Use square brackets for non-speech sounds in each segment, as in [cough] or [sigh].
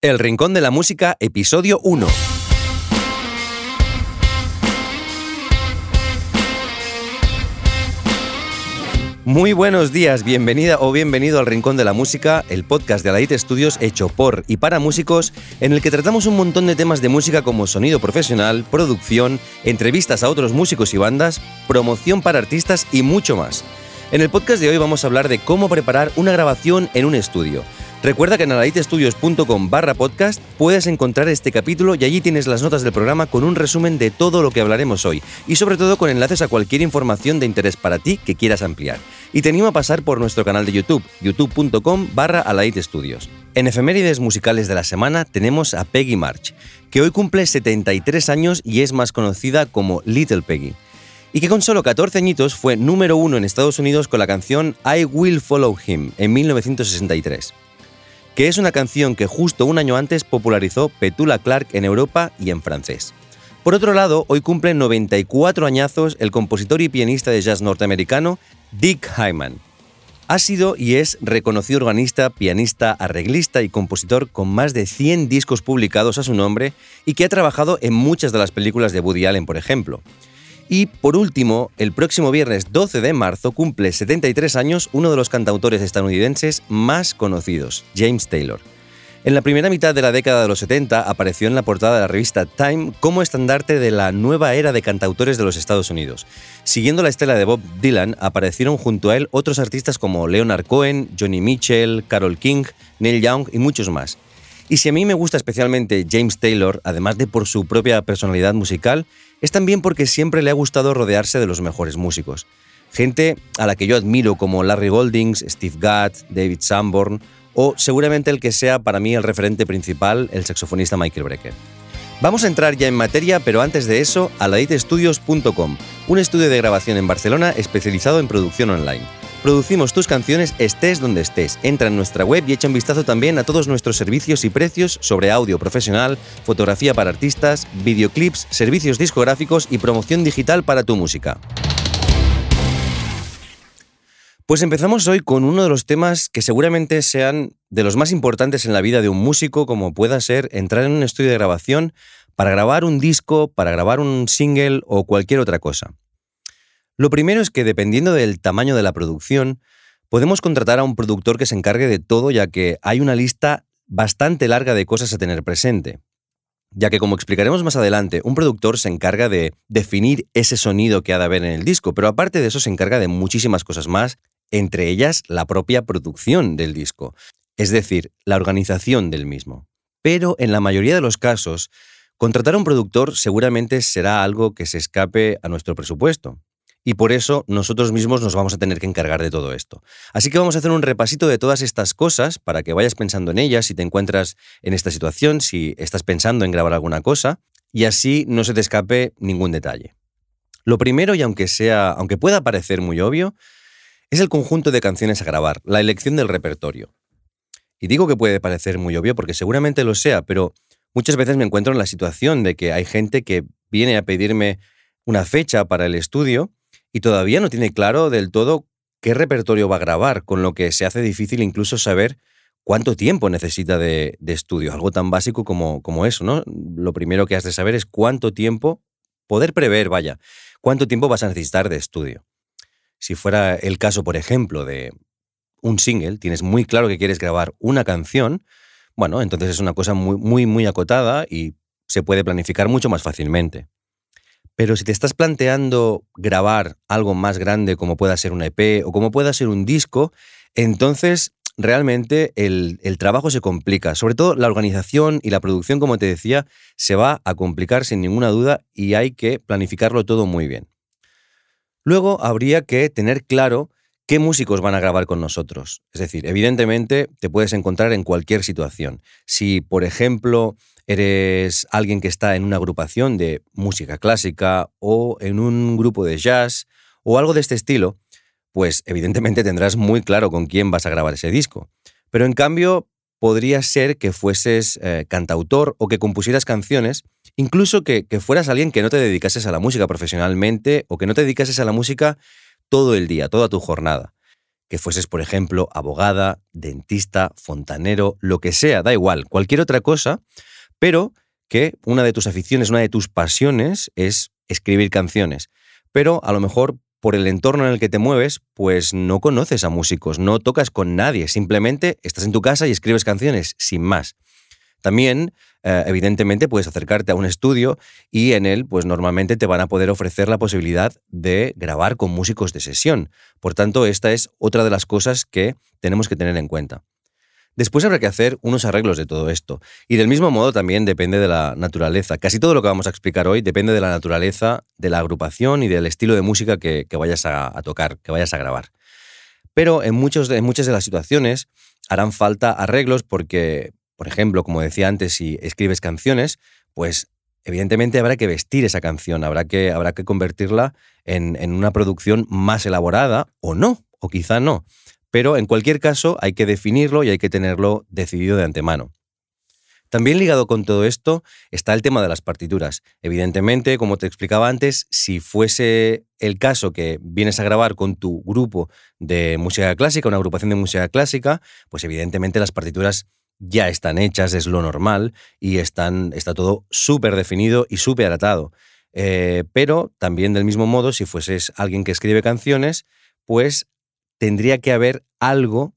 El Rincón de la Música, episodio 1. Muy buenos días, bienvenida o bienvenido al Rincón de la Música, el podcast de Alaite Studios hecho por y para músicos, en el que tratamos un montón de temas de música como sonido profesional, producción, entrevistas a otros músicos y bandas, promoción para artistas y mucho más. En el podcast de hoy vamos a hablar de cómo preparar una grabación en un estudio Recuerda que en alaitestudios.com barra podcast puedes encontrar este capítulo y allí tienes las notas del programa con un resumen de todo lo que hablaremos hoy y sobre todo con enlaces a cualquier información de interés para ti que quieras ampliar. Y te animo a pasar por nuestro canal de YouTube, youtube.com barra alaitestudios. En efemérides musicales de la semana tenemos a Peggy March, que hoy cumple 73 años y es más conocida como Little Peggy y que con solo 14 añitos fue número uno en Estados Unidos con la canción I Will Follow Him en 1963 que es una canción que justo un año antes popularizó Petula Clark en Europa y en francés. Por otro lado, hoy cumple 94 añazos el compositor y pianista de jazz norteamericano Dick Hyman. Ha sido y es reconocido organista, pianista, arreglista y compositor con más de 100 discos publicados a su nombre y que ha trabajado en muchas de las películas de Woody Allen, por ejemplo. Y por último, el próximo viernes 12 de marzo cumple 73 años uno de los cantautores estadounidenses más conocidos, James Taylor. En la primera mitad de la década de los 70 apareció en la portada de la revista Time como estandarte de la nueva era de cantautores de los Estados Unidos. Siguiendo la estela de Bob Dylan, aparecieron junto a él otros artistas como Leonard Cohen, Johnny Mitchell, Carol King, Neil Young y muchos más. Y si a mí me gusta especialmente James Taylor, además de por su propia personalidad musical, es también porque siempre le ha gustado rodearse de los mejores músicos. Gente a la que yo admiro como Larry Goldings, Steve Gadd, David Sanborn o seguramente el que sea para mí el referente principal, el saxofonista Michael Brecker. Vamos a entrar ya en materia, pero antes de eso, a laditestudios.com, un estudio de grabación en Barcelona especializado en producción online. Producimos tus canciones estés donde estés. Entra en nuestra web y echa un vistazo también a todos nuestros servicios y precios sobre audio profesional, fotografía para artistas, videoclips, servicios discográficos y promoción digital para tu música. Pues empezamos hoy con uno de los temas que seguramente sean de los más importantes en la vida de un músico, como pueda ser entrar en un estudio de grabación para grabar un disco, para grabar un single o cualquier otra cosa. Lo primero es que dependiendo del tamaño de la producción, podemos contratar a un productor que se encargue de todo ya que hay una lista bastante larga de cosas a tener presente. Ya que como explicaremos más adelante, un productor se encarga de definir ese sonido que ha de haber en el disco, pero aparte de eso se encarga de muchísimas cosas más, entre ellas la propia producción del disco, es decir, la organización del mismo. Pero en la mayoría de los casos, contratar a un productor seguramente será algo que se escape a nuestro presupuesto y por eso nosotros mismos nos vamos a tener que encargar de todo esto. Así que vamos a hacer un repasito de todas estas cosas para que vayas pensando en ellas si te encuentras en esta situación, si estás pensando en grabar alguna cosa y así no se te escape ningún detalle. Lo primero, y aunque sea, aunque pueda parecer muy obvio, es el conjunto de canciones a grabar, la elección del repertorio. Y digo que puede parecer muy obvio porque seguramente lo sea, pero muchas veces me encuentro en la situación de que hay gente que viene a pedirme una fecha para el estudio y todavía no tiene claro del todo qué repertorio va a grabar, con lo que se hace difícil incluso saber cuánto tiempo necesita de, estudio, algo tan básico como, como eso, ¿no? Lo primero que has de saber es cuánto tiempo, poder prever, vaya, cuánto tiempo vas a necesitar de estudio. Si fuera el caso, por ejemplo, de un single, tienes muy claro que quieres grabar una canción, bueno, entonces es una cosa muy, muy, muy acotada y se puede planificar mucho más fácilmente. Pero si te estás planteando grabar algo más grande como pueda ser un EP o como pueda ser un disco, entonces realmente el, trabajo se complica. Sobre todo la organización y la producción, como te decía, se va a complicar sin ninguna duda y hay que planificarlo todo muy bien. Luego habría que tener claro qué músicos van a grabar con nosotros. Es decir, evidentemente te puedes encontrar en cualquier situación. Si, por ejemplo, eres alguien que está en una agrupación de música clásica o en un grupo de jazz o algo de este estilo, pues evidentemente tendrás muy claro con quién vas a grabar ese disco. Pero en cambio, podría ser que fueses eh, cantautor o que compusieras canciones, incluso que, que fueras alguien que no te dedicases a la música profesionalmente o que no te dedicases a la música todo el día, toda tu jornada. que fueses, por ejemplo, abogada, dentista, fontanero, lo que sea, da igual, cualquier otra cosa, pero que una de tus aficiones, una de tus pasiones es escribir canciones. Pero a lo mejor por el entorno en el que te mueves, pues no conoces a músicos, no tocas con nadie, simplemente estás en tu casa y escribes canciones, sin más. También, eh, evidentemente, puedes acercarte a un estudio y en él, pues normalmente te van a poder ofrecer la posibilidad de grabar con músicos de sesión. Por tanto, esta es otra de las cosas que tenemos que tener en cuenta. Después habrá que hacer unos arreglos de todo esto. Y del mismo modo también depende de la naturaleza. Casi todo lo que vamos a explicar hoy depende de la naturaleza, de la agrupación y del estilo de música que, vayas a, tocar, que vayas a grabar. Pero en, muchos en muchas de las situaciones harán falta arreglos porque, por ejemplo, como decía antes, si escribes canciones, pues evidentemente habrá que vestir esa canción, habrá que, habrá que convertirla en, en una producción más elaborada o no, o quizá no. Pero en cualquier caso hay que definirlo y hay que tenerlo decidido de antemano. También ligado con todo esto está el tema de las partituras. Evidentemente, como te explicaba antes, si fuese el caso que vienes a grabar con tu grupo de música clásica, una agrupación de música clásica, pues evidentemente las partituras ya están hechas, es lo normal, y están, está todo súper definido y súper atado. Eh, pero también del mismo modo, si fueses alguien que escribe canciones, pues tendría que haber algo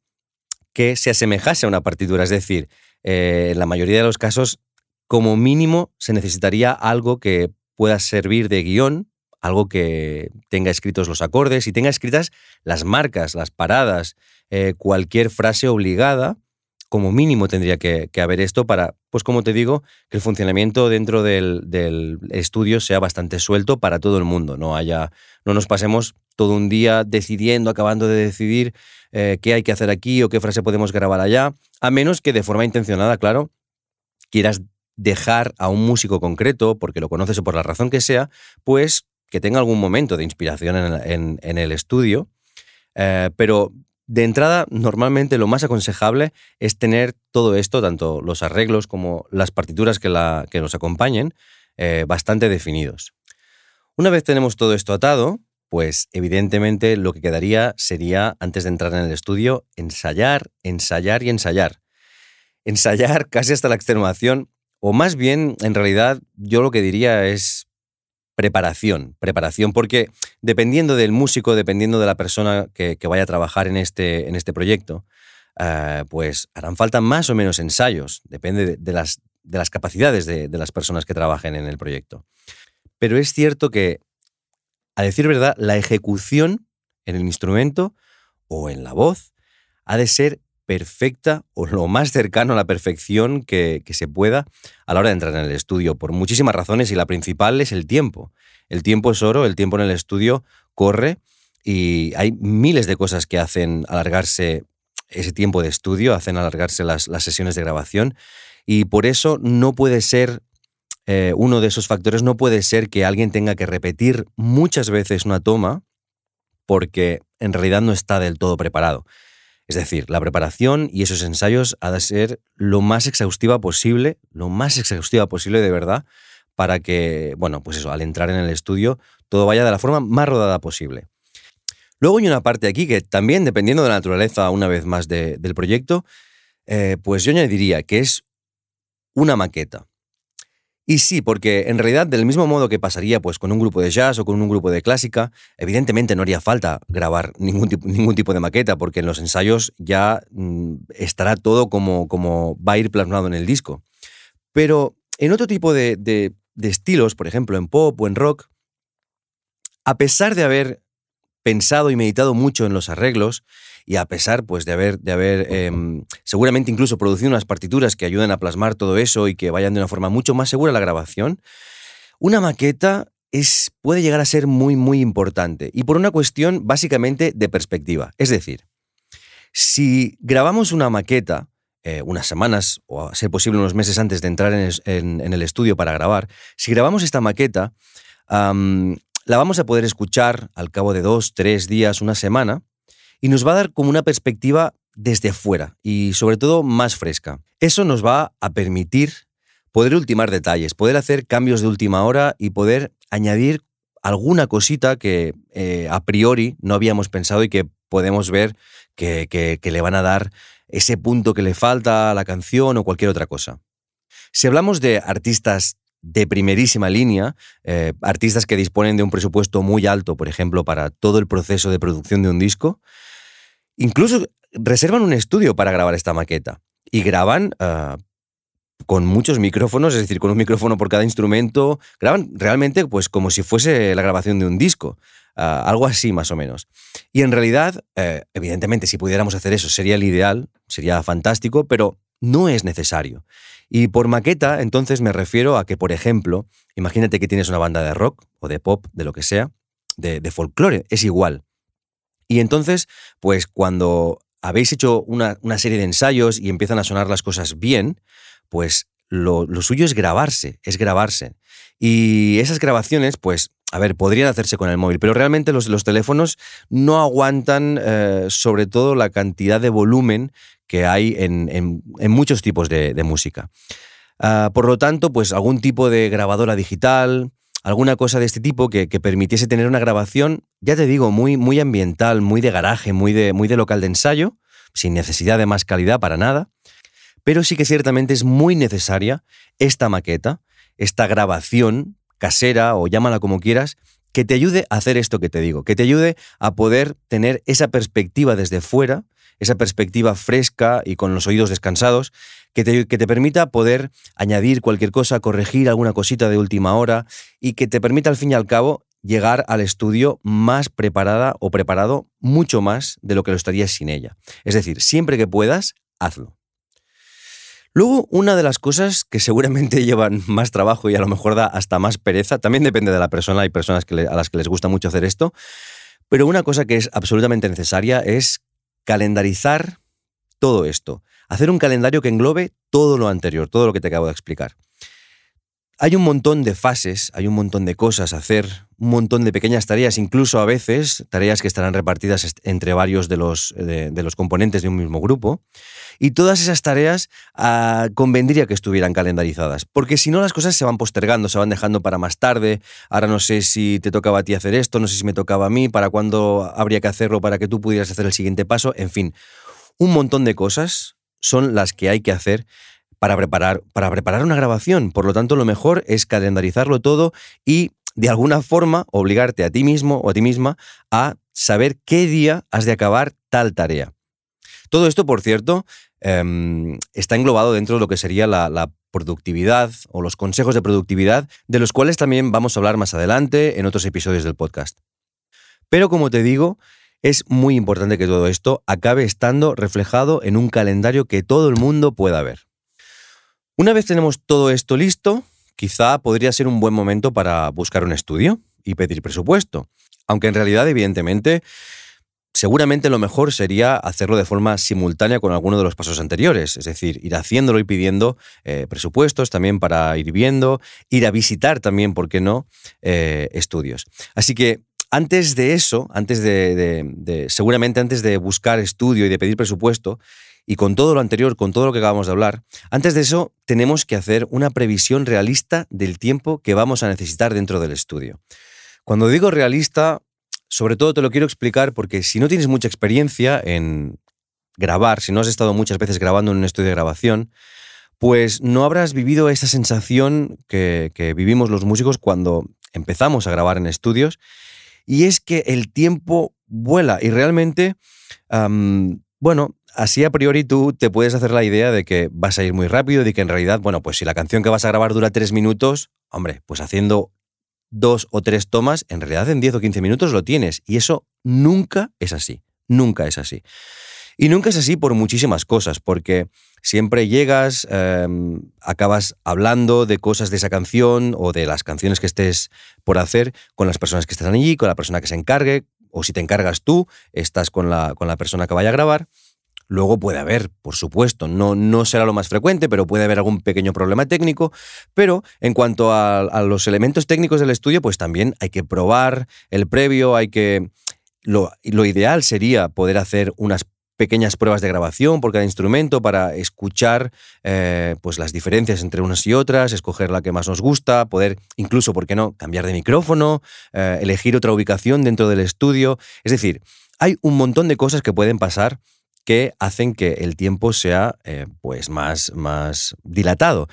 que se asemejase a una partitura. Es decir, eh, en la mayoría de los casos, como mínimo, se necesitaría algo que pueda servir de guion, algo que tenga escritos los acordes y tenga escritas las marcas, las paradas, eh, cualquier frase obligada como mínimo tendría que, haber esto para, pues como te digo, que el funcionamiento dentro del, estudio sea bastante suelto para todo el mundo, no haya, no nos pasemos todo un día decidiendo, acabando de decidir eh, qué hay que hacer aquí o qué frase podemos grabar allá, a menos que de forma intencionada, claro, quieras dejar a un músico concreto, porque lo conoces o por la razón que sea, pues que tenga algún momento de inspiración en, el estudio. Eh, pero de entrada, normalmente lo más aconsejable es tener todo esto, tanto los arreglos como las partituras que, nos acompañen, eh, bastante definidos. Una vez tenemos todo esto atado, pues evidentemente lo que quedaría sería, antes de entrar en el estudio, ensayar, ensayar y ensayar. Ensayar [laughs] casi hasta la extenuación, o más bien, en realidad, yo lo que diría es preparación, preparación, porque dependiendo del músico, dependiendo de la persona que, vaya a trabajar en este, en este proyecto, eh, pues harán falta más o menos ensayos, depende de, las, de las, capacidades de, de, las personas que trabajen en el proyecto. Pero es cierto que, a decir verdad, la ejecución en el instrumento o en la voz ha de ser perfecta o lo más cercano a la perfección que, se pueda a la hora de entrar en el estudio, por muchísimas razones y la principal es el tiempo. El tiempo es oro, el tiempo en el estudio corre y hay miles de cosas que hacen alargarse ese tiempo de estudio, hacen alargarse las, sesiones de grabación y por eso no puede ser, eh, uno de esos factores no puede ser que alguien tenga que repetir muchas veces una toma porque en realidad no está del todo preparado. Es decir, la preparación y esos ensayos ha de ser lo más exhaustiva posible, lo más exhaustiva posible de verdad, para que, bueno, pues eso, al entrar en el estudio, todo vaya de la forma más rodada posible. Luego hay una parte aquí que también, dependiendo de la naturaleza, una vez más, del proyecto, eh, pues yo añadiría que es una maqueta. Y sí, porque en realidad del mismo modo que pasaría pues, con un grupo de jazz o con un grupo de clásica, evidentemente no haría falta grabar ningún tipo, ningún tipo de maqueta, porque en los ensayos ya mm, estará todo como, va a ir plasmado en el disco. Pero en otro tipo de, de estilos, por ejemplo en pop o en rock, a pesar de haber pensado y meditado mucho en los arreglos, y a pesar pues, de haber, de haber em, seguramente incluso producido unas partituras que ayuden a plasmar todo eso y que vayan de una forma mucho más segura a la grabación, una maqueta es, puede llegar a ser muy, muy importante. Y por una cuestión básicamente de perspectiva. Es decir, si grabamos una maqueta eh, unas semanas o a ser posible unos meses antes de entrar en el, estudio para grabar, si grabamos esta maqueta, la vamos a poder escuchar al cabo de dos, tres días, una semana, y nos va a dar como una perspectiva desde fuera y sobre todo más fresca. Eso nos va a permitir poder ultimar detalles, poder hacer cambios de última hora y poder añadir alguna cosita que eh, a priori no habíamos pensado y que podemos ver que, que le van a dar ese punto que le falta a la canción o cualquier otra cosa. Si hablamos de artistas de primerísima línea, eh, artistas que disponen de un presupuesto muy alto, por ejemplo, para todo el proceso de producción de un disco, incluso reservan un estudio para grabar esta maqueta y graban ah, con muchos micrófonos, es decir, con un micrófono por cada instrumento, graban realmente pues como si fuese la grabación de un disco. Ah, algo así más o menos. Y en realidad, eh, evidentemente, si pudiéramos hacer eso sería el ideal, sería fantástico, pero no es necesario. Y por maqueta, entonces me refiero a que, por ejemplo, imagínate que tienes una banda de rock o de pop, de lo que sea, de, folclore, es igual. Y entonces, pues cuando habéis hecho una, serie de ensayos y empiezan a sonar las cosas bien, pues lo, suyo es grabarse, es grabarse. Y esas grabaciones, pues, a ver, podrían hacerse con el móvil, pero realmente los, teléfonos no aguantan eh, sobre todo la cantidad de volumen que hay en, muchos tipos de, música. Ah, por lo tanto, pues algún tipo de grabadora digital, alguna cosa de este tipo que, permitiese tener una grabación, ya te digo, muy, muy ambiental, muy de garaje, muy de, muy de local de ensayo, sin necesidad de más calidad para nada. Pero sí que ciertamente es muy necesaria esta maqueta, esta grabación casera o llámala como quieras, que te ayude a hacer esto que te digo, que te ayude a poder tener esa perspectiva desde fuera esa perspectiva fresca y con los oídos descansados, que te, que te, permita poder añadir cualquier cosa, corregir alguna cosita de última hora y que te permita al fin y al cabo llegar al estudio más preparada o preparado mucho más de lo que lo estarías sin ella. Es decir, siempre que puedas, hazlo. Luego, una de las cosas que seguramente [laughs] llevan más trabajo y a lo mejor da hasta más pereza, también depende de la persona, hay personas a las que les gusta mucho hacer esto, pero una cosa que es absolutamente necesaria es calendarizar todo esto, hacer un calendario que englobe todo lo anterior, todo lo que te acabo de explicar. Hay un montón de fases, hay un montón de cosas a hacer, un montón de pequeñas tareas, incluso a veces tareas que estarán repartidas entre varios de los, de, los componentes de un mismo grupo. Y todas esas tareas ah, convendría que estuvieran calendarizadas, porque si no las cosas se van postergando, se van dejando para más tarde. Ahora no sé si te tocaba a ti hacer esto, no sé si me tocaba a mí, para cuándo habría que hacerlo para que tú pudieras hacer el siguiente paso. En fin, un montón de cosas son las que hay que hacer para preparar, para preparar una grabación. Por lo tanto, lo mejor es calendarizarlo todo y de alguna forma obligarte a ti mismo o a ti misma a saber qué día has de acabar tal tarea. Todo esto, por cierto, em, está englobado dentro de lo que sería la, productividad o los consejos de productividad, de los cuales también vamos a hablar más adelante en otros episodios del podcast. Pero como te digo, es muy importante que todo esto acabe estando reflejado en un calendario que todo el mundo pueda ver. Una vez tenemos todo esto listo, quizá podría ser un buen momento para buscar un estudio y pedir presupuesto. Aunque en realidad, evidentemente, seguramente lo mejor sería hacerlo de forma simultánea con alguno de los pasos anteriores, es decir, ir haciéndolo y pidiendo eh, presupuestos también para ir viendo, ir a visitar también, ¿por qué no?, eh, estudios. Así que antes de eso, antes de, seguramente antes de buscar estudio y de pedir presupuesto, y con todo lo anterior, con todo lo que acabamos de hablar, antes de eso tenemos que hacer una previsión realista del tiempo que vamos a necesitar dentro del estudio. Cuando digo realista, sobre todo te lo quiero explicar porque si no tienes mucha experiencia en grabar, si no has estado muchas veces grabando en un estudio de grabación, pues no habrás vivido esa sensación que, vivimos los músicos cuando empezamos a grabar en estudios, y es que el tiempo vuela y realmente, bueno, así a priori tú te puedes hacer la idea de que vas a ir muy rápido, de que en realidad, bueno, pues si la canción que vas a grabar dura tres minutos, hombre, pues haciendo dos o tres tomas, en realidad en 10 o 15 minutos lo tienes. Y eso nunca es así, nunca es así. Y nunca es así por muchísimas cosas, porque siempre llegas, em, acabas hablando de cosas de esa canción o de las canciones que estés por hacer con las personas que están allí, con la persona que se encargue, o si te encargas tú, estás con la, con la persona que vaya a grabar. Luego puede haber, por supuesto, no, no será lo más frecuente, pero puede haber algún pequeño problema técnico. Pero en cuanto a, los elementos técnicos del estudio, pues también hay que probar el previo, hay que... Lo, ideal sería poder hacer unas pequeñas pruebas de grabación por cada instrumento para escuchar eh, pues las diferencias entre unas y otras, escoger la que más nos gusta, poder incluso, ¿por qué no?, cambiar de micrófono, eh, elegir otra ubicación dentro del estudio. Es decir, hay un montón de cosas que pueden pasar que hacen que el tiempo sea eh, pues más, más dilatado.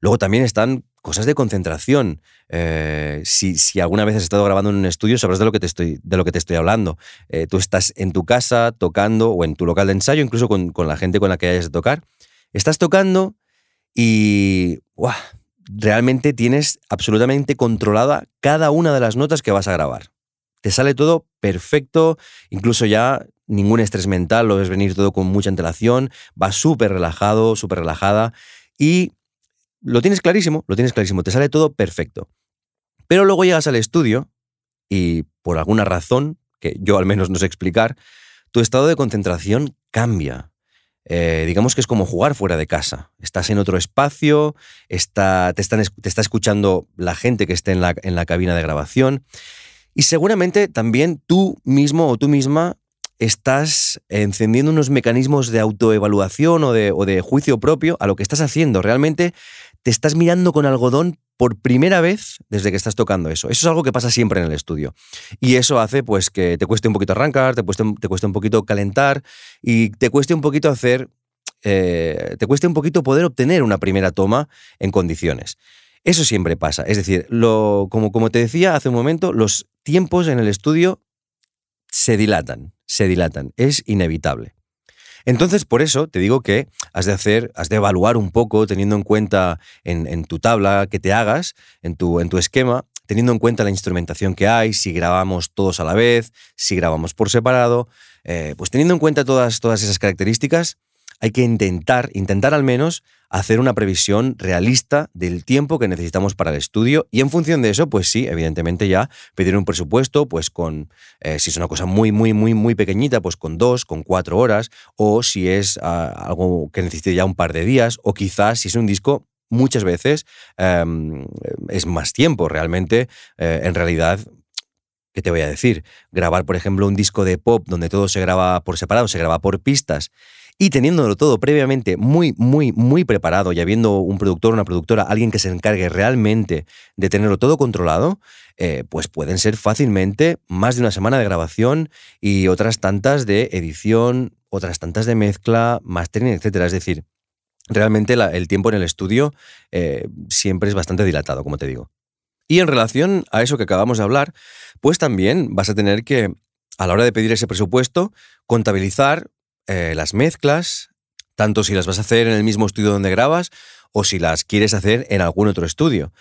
Luego también están cosas de concentración. Eh, si, alguna vez has estado grabando en un estudio, sabrás de lo que te estoy, de lo que te estoy hablando. Eh, tú estás en tu casa tocando o en tu local de ensayo, incluso con, la gente con la que hayas de tocar. Estás tocando y realmente tienes absolutamente controlada cada una de las notas que vas a grabar. Te sale todo perfecto, incluso ya ningún estrés mental, lo ves venir todo con mucha antelación, vas súper relajado, súper relajada y lo tienes clarísimo, lo tienes clarísimo, te sale todo perfecto. Pero luego llegas al estudio y por alguna razón, que yo al menos no sé explicar, tu estado de concentración cambia. Eh, digamos que es como jugar fuera de casa. Estás en otro espacio, está, te, están, te, está escuchando la gente que esté en la, en la cabina de grabación y seguramente también tú mismo o tú misma estás encendiendo unos mecanismos de autoevaluación o de, juicio propio a lo que estás haciendo. Realmente te estás mirando con algodón por primera vez desde que estás tocando eso. Eso es algo que pasa siempre en el estudio. Y eso hace pues que te cueste un poquito arrancar, te cueste, te cueste un poquito calentar y te cueste un poquito hacer, eh, te cueste un poquito poder obtener una primera toma en condiciones. Eso siempre pasa. Es decir, lo, como, te decía hace un momento, los tiempos en el estudio se dilatan, se dilatan. Es inevitable. Entonces, por eso te digo que has de hacer, has de evaluar un poco, teniendo en cuenta en, tu tabla que te hagas, en tu, en tu esquema, teniendo en cuenta la instrumentación que hay, si grabamos todos a la vez, si grabamos por separado, eh, pues teniendo en cuenta todas, todas esas características, hay que intentar, intentar al menos hacer una previsión realista del tiempo que necesitamos para el estudio y en función de eso, pues sí, evidentemente ya pedir un presupuesto, pues con, eh, si es una cosa muy, muy, muy, muy pequeñita, pues con dos, con cuatro horas, o si es ah, algo que necesite ya un par de días, o quizás si es un disco muchas veces em, es más tiempo. Realmente, eh, en realidad, ¿qué te voy a decir? Grabar, por ejemplo, un disco de pop donde todo se graba por separado, se graba por pistas y teniéndolo todo previamente muy, muy, muy preparado y habiendo un productor, una productora, alguien que se encargue realmente de tenerlo todo controlado, eh, pues pueden ser fácilmente más de una semana de grabación y otras tantas de edición, otras tantas de mezcla, mastering, etc. Es decir, realmente el tiempo en el estudio eh, siempre es bastante dilatado, como te digo. Y en relación a eso que acabamos de hablar, pues también vas a tener que, a la hora de pedir ese presupuesto, contabilizar eh, las mezclas, tanto si las vas a hacer en el mismo estudio donde grabas o si las quieres hacer en algún otro estudio.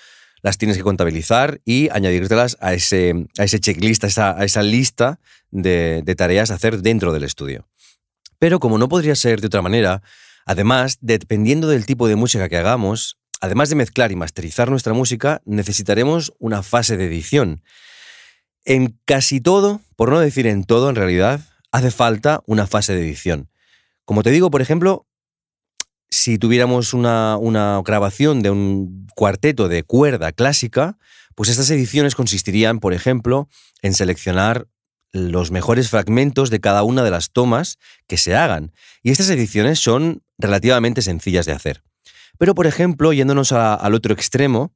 Las tienes que contabilizar y añadírtelas a ese, a ese checklist, a esa, lista de, de tareas a hacer dentro del estudio. Pero como no podría ser de otra manera, además, dependiendo del tipo de música que hagamos, además de mezclar y masterizar nuestra música, necesitaremos una fase de edición. En casi todo, por no decir en todo en realidad, hace falta una fase de edición. Como te digo, por ejemplo, si tuviéramos una, grabación de un cuarteto de cuerda clásica, pues estas ediciones consistirían, por ejemplo, en seleccionar los mejores fragmentos de cada una de las tomas que se hagan. Y estas ediciones son relativamente sencillas de hacer. Pero, por ejemplo, yéndonos al otro extremo,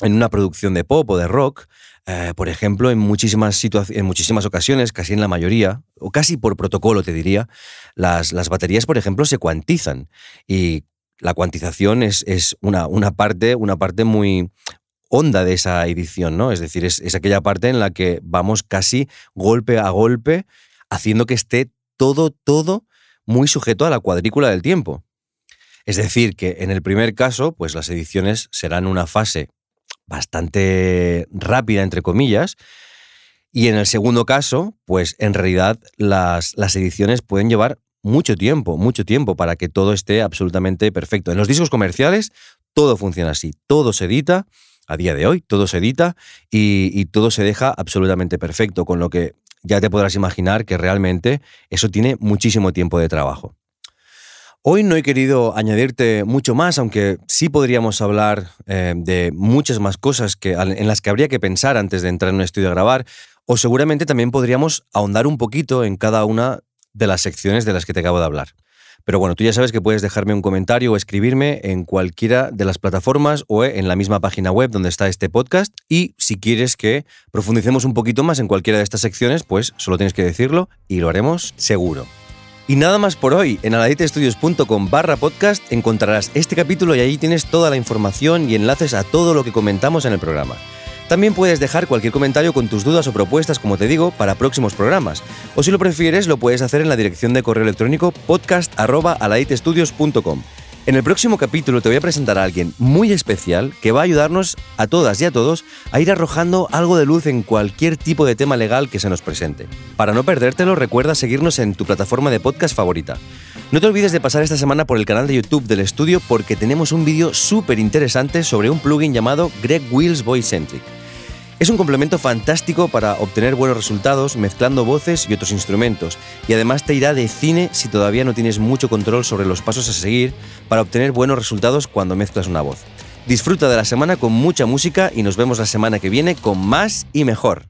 en una producción de pop o de rock, eh, por ejemplo, en muchísimas, en muchísimas ocasiones, casi en la mayoría, o casi por protocolo te diría, las, baterías, por ejemplo, se cuantizan. Y la cuantización es, una, parte, una parte muy honda de esa edición, ¿no? Es decir, es, es aquella parte en la que vamos casi golpe a golpe haciendo que esté todo, todo muy sujeto a la cuadrícula del tiempo. Es decir, que en el primer caso, pues las ediciones serán una fase bastante rápida, entre comillas. Y en el segundo caso, pues en realidad las, las ediciones pueden llevar mucho tiempo, mucho tiempo para que todo esté absolutamente perfecto. En los discos comerciales todo funciona así, todo se edita, a día de hoy todo se edita y, y todo se deja absolutamente perfecto, con lo que ya te podrás imaginar que realmente eso tiene muchísimo tiempo de trabajo. Hoy no he querido añadirte mucho más, aunque sí podríamos hablar eh, de muchas más cosas en las que habría que pensar antes de entrar en un estudio a grabar, o seguramente también podríamos ahondar un poquito en cada una de las secciones de las que te acabo de hablar. Pero bueno, tú ya sabes que puedes dejarme un comentario o escribirme en cualquiera de las plataformas o en la misma página web donde está este podcast. Y si quieres que profundicemos un poquito más en cualquiera de estas secciones, pues solo tienes que decirlo y lo haremos seguro. Y nada más por hoy. En aladitestudios.com barra podcast encontrarás este capítulo y ahí tienes toda la información y enlaces a todo lo que comentamos en el programa. También puedes dejar cualquier comentario con tus dudas o propuestas, como te digo, para próximos programas. O si lo prefieres, lo puedes hacer en la dirección de correo electrónico podcast.aladitestudios.com. En el próximo capítulo te voy a presentar a alguien muy especial que va a ayudarnos a todas y a todos a ir arrojando algo de luz en cualquier tipo de tema legal que se nos presente. Para no perdértelo, recuerda seguirnos en tu plataforma de podcast favorita. No te olvides de pasar esta semana por el canal de YouTube del estudio porque tenemos un vídeo súper interesante sobre un plugin llamado Greg Wills Voice. Es un complemento fantástico para obtener buenos resultados mezclando voces y otros instrumentos, y además te irá de cine si todavía no tienes mucho control sobre los pasos a seguir para obtener buenos resultados cuando mezclas una voz. Disfruta de la semana con mucha música y nos vemos la semana que viene con más y mejor.